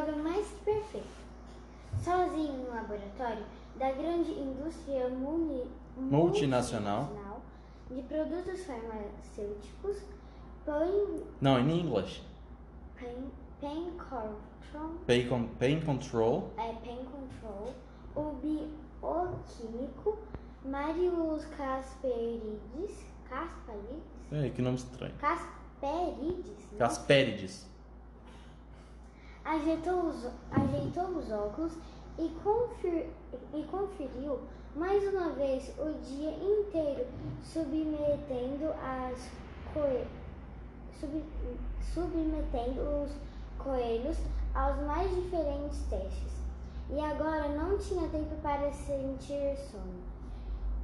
droga mais perfeita. Sozinho no laboratório da grande indústria muni- Multinacional. multinacional de produtos farmacêuticos, Pain, Não, in English. Pain, Pain Control, Pain, pain control. é, Pain Control, o bioquímico Marius Casperides, Casperides, É, que nome estranho. Casperides, né? Caspérides. Ajeitou os, ajeitou os óculos e, confir, e conferiu mais uma vez o dia inteiro, submetendo as coe, sub, submetendo os coelhos aos mais diferentes testes. E agora não tinha tempo para sentir sono.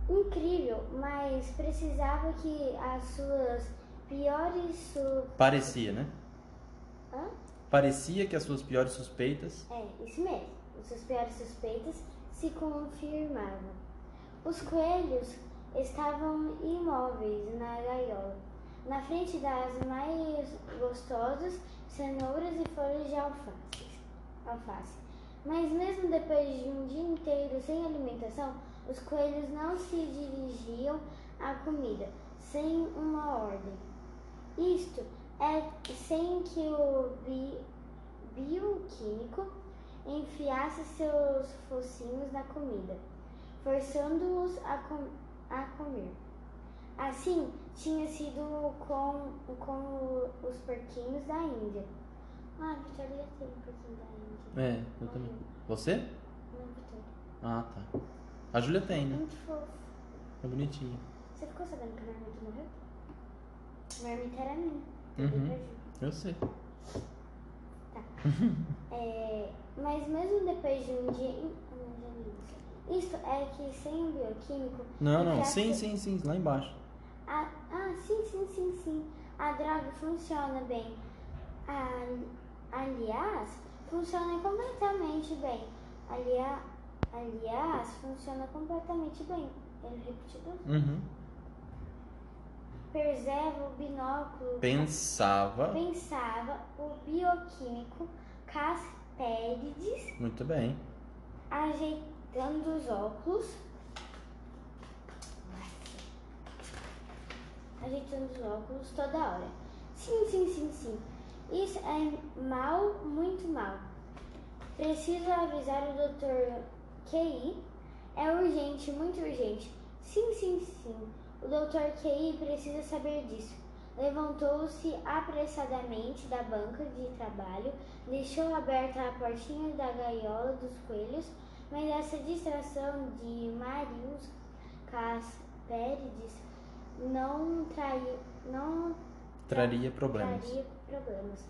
Incrível, mas precisava que as suas piores su... Parecia, né? Hã? Parecia que as suas piores suspeitas. É, isso mesmo. Os seus piores suspeitas se confirmavam. Os coelhos estavam imóveis na gaiola, na frente das mais gostosas cenouras e folhas de alface. alface. Mas mesmo depois de um dia inteiro sem alimentação, os coelhos não se dirigiam à comida sem uma ordem. Isto é sem que o bi- bioquímico enfiasse seus focinhos na comida, forçando-os a, com- a comer. Assim tinha sido com, com os porquinhos da Índia. Ah, Vitória já tem um porquinho da Índia. É, eu também. Você? Não, Vitória. Ah, tá. A Júlia tem, né? Muito fofo. É bonitinho. Você ficou sabendo que a marmita morreu? A marmita era minha. Eu Uhum. Ju. Eu sei. Tá. É, mas mesmo depois de um dia. Li isso. É que sem o bioquímico. Não, não. Sim, sim, sim. Lá embaixo. Ah, ah, sim, sim, sim, sim. A droga funciona bem. Ah, aliás, funciona completamente bem. Aliás, aliás, funciona completamente bem. Ele repetiu duas Uhum. Preserva o binóculo. Pensava. Pensava o bioquímico Casperides Muito bem. ajeitando os óculos. Ajeitando os óculos toda hora. Sim, sim, sim, sim. Isso é mal, muito mal. Preciso avisar o Dr. QI. É urgente, muito urgente. Sim, sim, sim. O Dr. QI precisa saber disso. Levantou-se apressadamente da banca de trabalho, deixou aberta a portinha da gaiola dos coelhos, mas essa distração de Marius Casperides não traiu, não Traria problemas. traria problemas.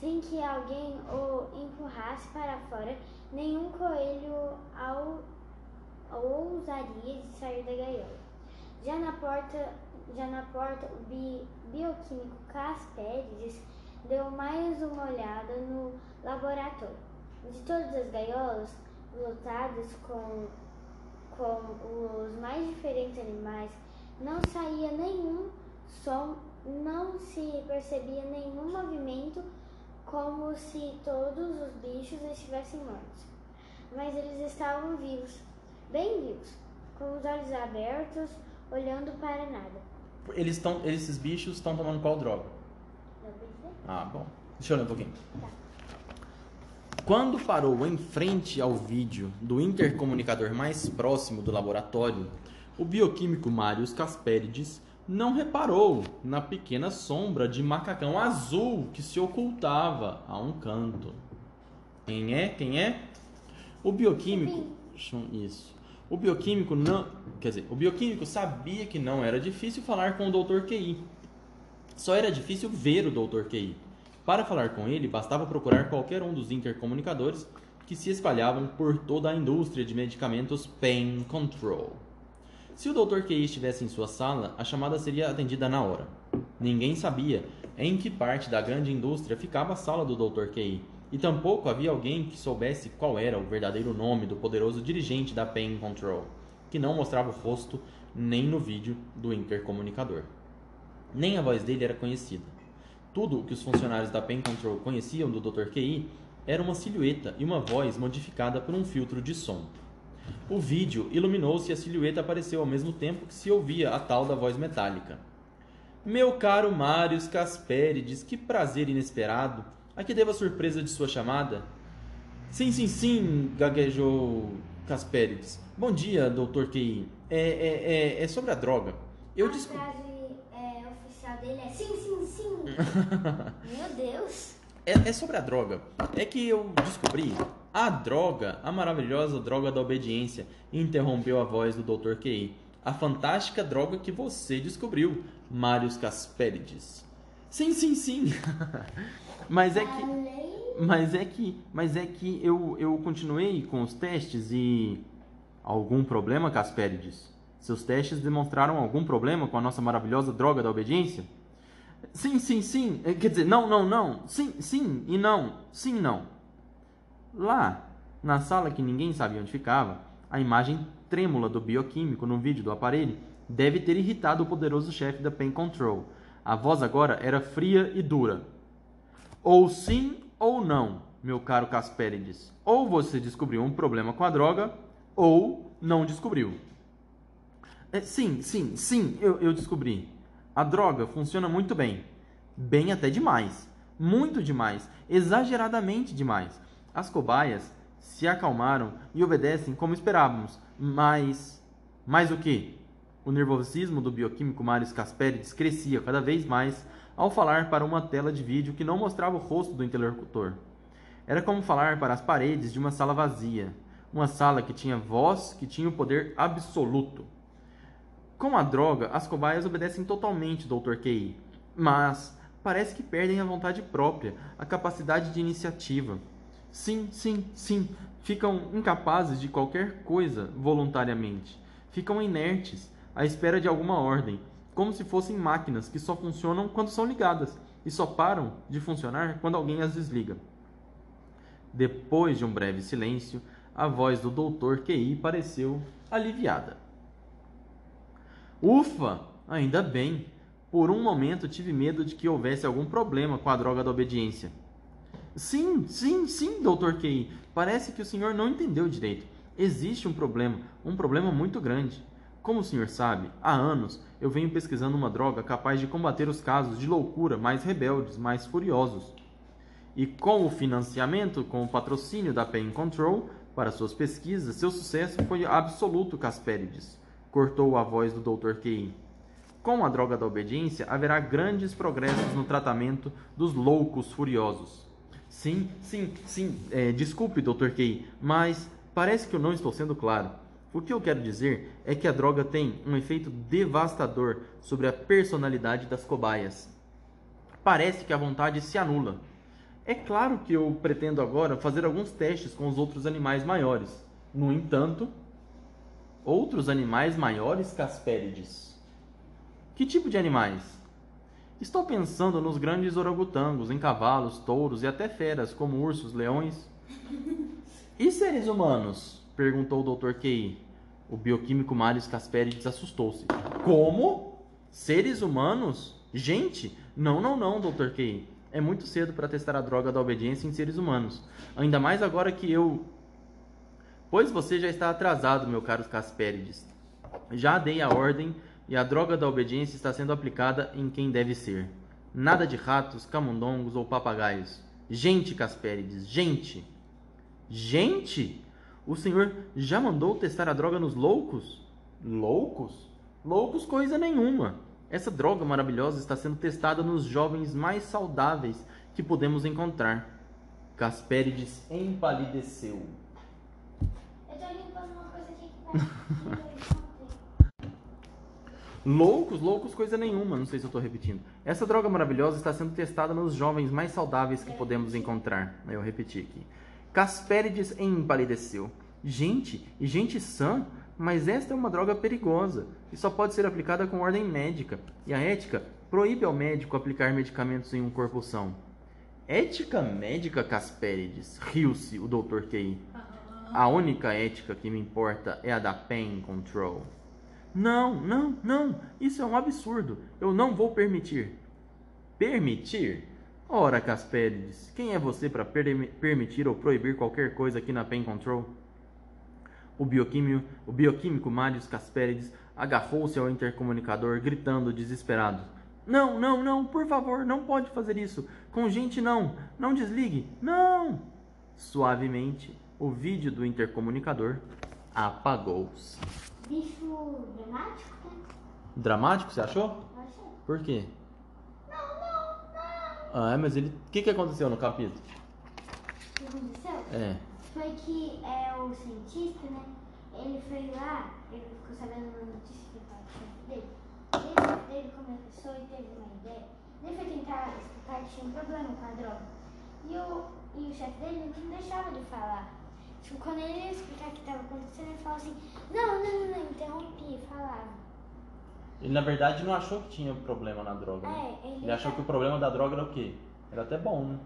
Sem que alguém o empurrasse para fora, nenhum coelho ao, ousaria de sair da gaiola. Já na porta, já na porta o bi, bioquímico Casperides deu mais uma olhada no laboratório. De todas as gaiolas lotadas com, com os mais diferentes animais, não saía nenhum som, não se percebia nenhum movimento, como se todos os bichos estivessem mortos. Mas eles estavam vivos, bem vivos, com os olhos abertos, olhando para nada. Eles estão, esses bichos estão tomando qual droga? Entender? Ah, bom. Deixa eu ler um pouquinho. Tá. Quando parou em frente ao vídeo do intercomunicador mais próximo do laboratório, o bioquímico Marius Casperides não reparou na pequena sombra de macacão azul que se ocultava a um canto. Quem é? Quem é? O bioquímico. Isso. O bioquímico não. Quer dizer, o bioquímico sabia que não era difícil falar com o Dr. QI. Só era difícil ver o Dr. QI. Para falar com ele, bastava procurar qualquer um dos intercomunicadores que se espalhavam por toda a indústria de medicamentos Pain Control. Se o Dr. QI estivesse em sua sala, a chamada seria atendida na hora. Ninguém sabia em que parte da grande indústria ficava a sala do Dr. QI, e tampouco havia alguém que soubesse qual era o verdadeiro nome do poderoso dirigente da Pain Control, que não mostrava o rosto nem no vídeo do intercomunicador. Nem a voz dele era conhecida. Tudo o que os funcionários da Pain Control conheciam do Dr. QI era uma silhueta e uma voz modificada por um filtro de som. O vídeo iluminou-se e a silhueta apareceu ao mesmo tempo que se ouvia a tal da voz metálica. Meu caro Marius Casperides, que prazer inesperado. A que devo a surpresa de sua chamada? Sim, sim, sim, gaguejou Casperides. Bom dia, doutor Kei. É, é, é, é sobre a droga. Eu a desco- frase é, oficial dele é sim, sim, sim. Meu Deus. É, é sobre a droga. É que eu descobri a droga, a maravilhosa droga da obediência, interrompeu a voz do Dr. Kei. A fantástica droga que você descobriu, Marius Casperides. Sim, sim, sim. mas é que mas é que mas é que eu, eu continuei com os testes e algum problema, Casperides? Seus testes demonstraram algum problema com a nossa maravilhosa droga da obediência? Sim, sim, sim. Eh, Quer dizer, não, não, não. Sim, sim e não. Sim não. Lá, na sala que ninguém sabia onde ficava, a imagem trêmula do bioquímico no vídeo do aparelho deve ter irritado o poderoso chefe da Pain Control. A voz agora era fria e dura. Ou sim ou não, meu caro Casperides. Ou você descobriu um problema com a droga, ou não descobriu. É, sim, sim, sim, eu, eu descobri. A droga funciona muito bem. Bem até demais. Muito demais. Exageradamente demais. As cobaias se acalmaram e obedecem como esperávamos. Mas. Mas o que? O nervosismo do bioquímico Marius Casperides crescia cada vez mais ao falar para uma tela de vídeo que não mostrava o rosto do interlocutor. Era como falar para as paredes de uma sala vazia. Uma sala que tinha voz, que tinha o poder absoluto. Com a droga, as cobaias obedecem totalmente, Dr. Kei, mas parece que perdem a vontade própria, a capacidade de iniciativa. Sim, sim, sim, ficam incapazes de qualquer coisa voluntariamente. Ficam inertes, à espera de alguma ordem, como se fossem máquinas que só funcionam quando são ligadas e só param de funcionar quando alguém as desliga. Depois de um breve silêncio, a voz do Dr. QI pareceu aliviada. Ufa, ainda bem. Por um momento tive medo de que houvesse algum problema com a droga da obediência. Sim, sim, sim, Dr. Key. Parece que o senhor não entendeu direito. Existe um problema, um problema muito grande. Como o senhor sabe, há anos eu venho pesquisando uma droga capaz de combater os casos de loucura mais rebeldes, mais furiosos. E com o financiamento, com o patrocínio da Pain Control para suas pesquisas, seu sucesso foi absoluto, Casperides. Cortou a voz do Dr. Key. Com a droga da obediência, haverá grandes progressos no tratamento dos loucos furiosos. Sim, sim, sim. É, desculpe, Dr. Key, mas parece que eu não estou sendo claro. O que eu quero dizer é que a droga tem um efeito devastador sobre a personalidade das cobaias. Parece que a vontade se anula. É claro que eu pretendo agora fazer alguns testes com os outros animais maiores. No entanto, outros animais maiores, Casperides? Que tipo de animais? Estou pensando nos grandes orangotangos, em cavalos, touros e até feras, como ursos, leões. E seres humanos? Perguntou o Dr. Kei. O bioquímico Marius Casperides assustou-se. Como? Seres humanos? Gente? Não, não, não, Dr. Kei. É muito cedo para testar a droga da obediência em seres humanos. Ainda mais agora que eu. Pois você já está atrasado, meu caro Casperides. Já dei a ordem e a droga da obediência está sendo aplicada em quem deve ser. Nada de ratos, camundongos ou papagaios. Gente, Casperides, gente! Gente? O senhor já mandou testar a droga nos loucos? Loucos? Loucos coisa nenhuma. Essa droga maravilhosa está sendo testada nos jovens mais saudáveis que podemos encontrar. Casperides empalideceu. Eu tô limpando uma coisa aqui que vai. Loucos, loucos, coisa nenhuma. Não sei se eu estou repetindo. Essa droga maravilhosa está sendo testada nos jovens mais saudáveis que podemos encontrar. Eu repeti aqui. Casperides empalideceu. Gente, e gente sã? Mas esta é uma droga perigosa e só pode ser aplicada com ordem médica. E a ética proíbe ao médico aplicar medicamentos em um corpo são. Ética médica, Casperides? Riu-se o Dr. Key. A única ética que me importa é a da Pain Control. Não, não, não. Isso é um absurdo. Eu não vou permitir. Permitir? Ora, Casperides, quem é você para permitir ou proibir qualquer coisa aqui na Pen Control? O bioquímico, o bioquímico Marius Casperides agarrou-se ao intercomunicador, gritando desesperado: Não, não, não, por favor, não pode fazer isso. Com gente não. Não desligue. Não! Suavemente, o vídeo do intercomunicador apagou-se. Bicho dramático, né? Dramático, você achou? Achei. Por quê? Ah, é, mas ele. O que, que aconteceu no capítulo? O que aconteceu? É. Foi que é, o cientista, né? Ele foi lá, ele ficou sabendo uma notícia que estava chefe dele. E o chefe dele começou e teve uma ideia. Ele foi tentar explicar que tinha um problema com a droga. E o, e o chefe dele não deixava de falar. Tipo, quando ele ia explicar o que estava acontecendo, ele falava assim, não, não, não, não, interrompia, falava. Ele na verdade não achou que tinha problema na droga. Né? É, ele Ele achou que o problema da droga era o quê? Era até bom, né?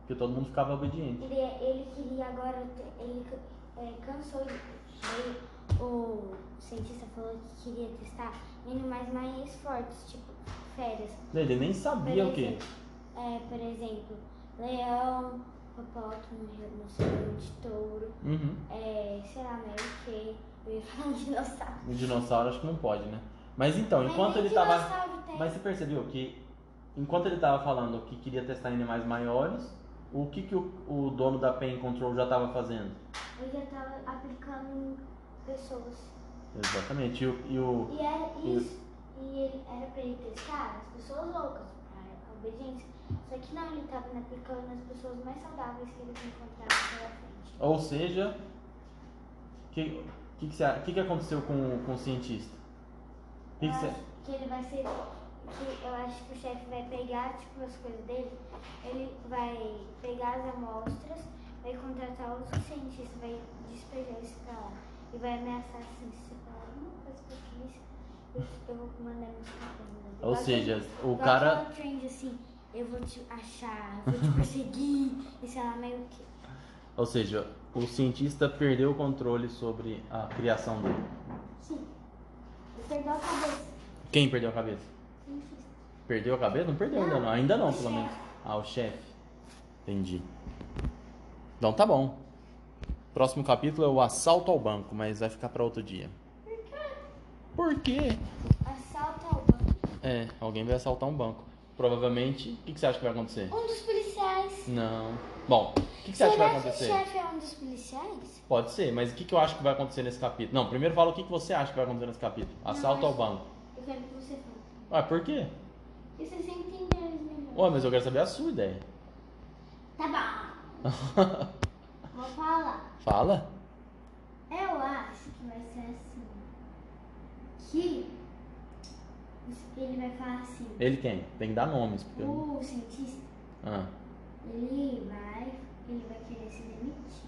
Porque todo mundo ficava obediente. Ele, ele queria agora, ele é, cansou de. Ele, o cientista falou que queria testar animais mais fortes, tipo férias. Ele nem sabia o quê? É, por exemplo, leão, hipopótamo, rinoceronte, touro, Uhum. é, sei lá, Mary Kay. Eu ia falar um dinossauro. O dinossauro acho que não pode, né? Mas então, enquanto ele tava. Mas você percebeu que enquanto ele tava falando que queria testar animais maiores, o que, que o, o dono da Pen Control já tava fazendo? Eu já tava aplicando em pessoas. Exatamente. E o. E o E era E- isso. E ele era pra ele testar as pessoas loucas, pra obediência. Só que não, ele tava aplicando nas pessoas mais saudáveis que ele encontrava pela frente. ou seja, o que, que, que, que, que aconteceu com, com o cientista? Que que você- acho que ele vai ser. Que eu acho que o chefe vai pegar, tipo, as coisas dele, ele vai pegar as amostras, vai contratar outro cientista, vai despejar isso pra lá. E vai ameaçar assim, se falar alguma coisa pra polícia, eu, vou mandar nos capangas. Ou seja, o cara. trend assim, eu vou te achar, vou te perseguir, e sei lá, meio que. Ou seja, o cientista perdeu o controle sobre a criação dele. Sim. Perdeu a cabeça. Quem perdeu a cabeça? Cientista. Perdeu a cabeça? Não perdeu ainda Não. Ainda não, o pelo chefe. menos. Ah, o chefe. Entendi. Então tá bom. Próximo capítulo é o assalto ao banco, mas vai ficar pra outro dia. Por quê? Assalto ao banco. É, alguém vai assaltar um banco. Provavelmente, o que, que você acha que vai acontecer? Um dos policiais. Não. Bom, o que, que você acha que vai que o acontecer? chefe é um dos policiais? Pode ser, mas o que, que eu acho que vai acontecer nesse capítulo? Não, primeiro fala o que, que você acha que vai acontecer nesse capítulo. Assalto Não, ao banco. Eu quero que você fale. Ué, por quê? Porque você sempre ideias melhores. Ué, mas eu quero saber a sua ideia. Tá bom. Vou falar. Fala. Eu acho que vai ser assim. Que ele vai falar assim. Ele quem? Tem que dar nomes. Porque eu... O cientista, ah. Ele vai, ele vai querer se demitir.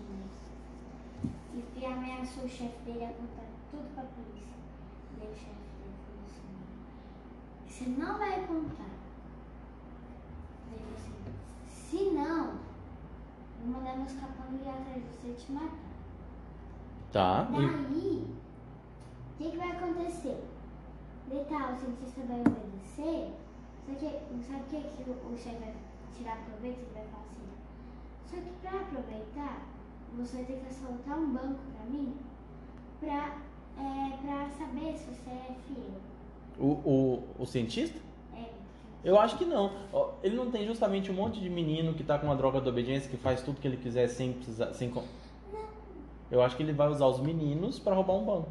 E, ameaçou o chefe dele a contar tudo pra polícia. Daí o chefe dele falou assim, você não vai contar. Daí ele falou assim, se não, eu vou mandar meus capangas ir atrás de você e te matar. Tá. Daí, o que, que vai acontecer? Tá, o cientista vai obedecer, só que sabe o que, que o, o chefe vai tirar proveito? Ele vai falar assim, só que pra aproveitar, você vai ter que assaltar um banco pra mim, pra, é, pra saber se você é fiel. O, o, o cientista? É, Eu acho que não. Ele não tem justamente um monte de menino que tá com uma droga de obediência que faz tudo que ele quiser sem precisar. Sem... con- Eu acho que ele vai usar os meninos pra roubar um banco.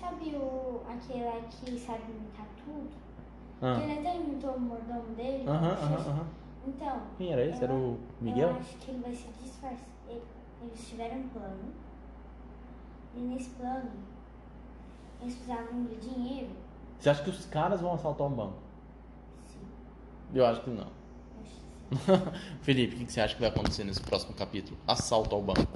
Sabe o, aquele que sabe imitar tudo? Ah. Ele até imitou o mordomo dele. Aham, aham, aham. Então, Quem era esse? Era o Miguel? Eu acho que ele vai se disfarçar. Ele- Eles tiveram um plano. E nesse plano, eles precisavam de dinheiro. Você acha que os caras vão assaltar um banco? Sim, Eu acho que não. acho que. Felipe, o que você acha que vai acontecer nesse próximo capítulo? Assalto ao banco.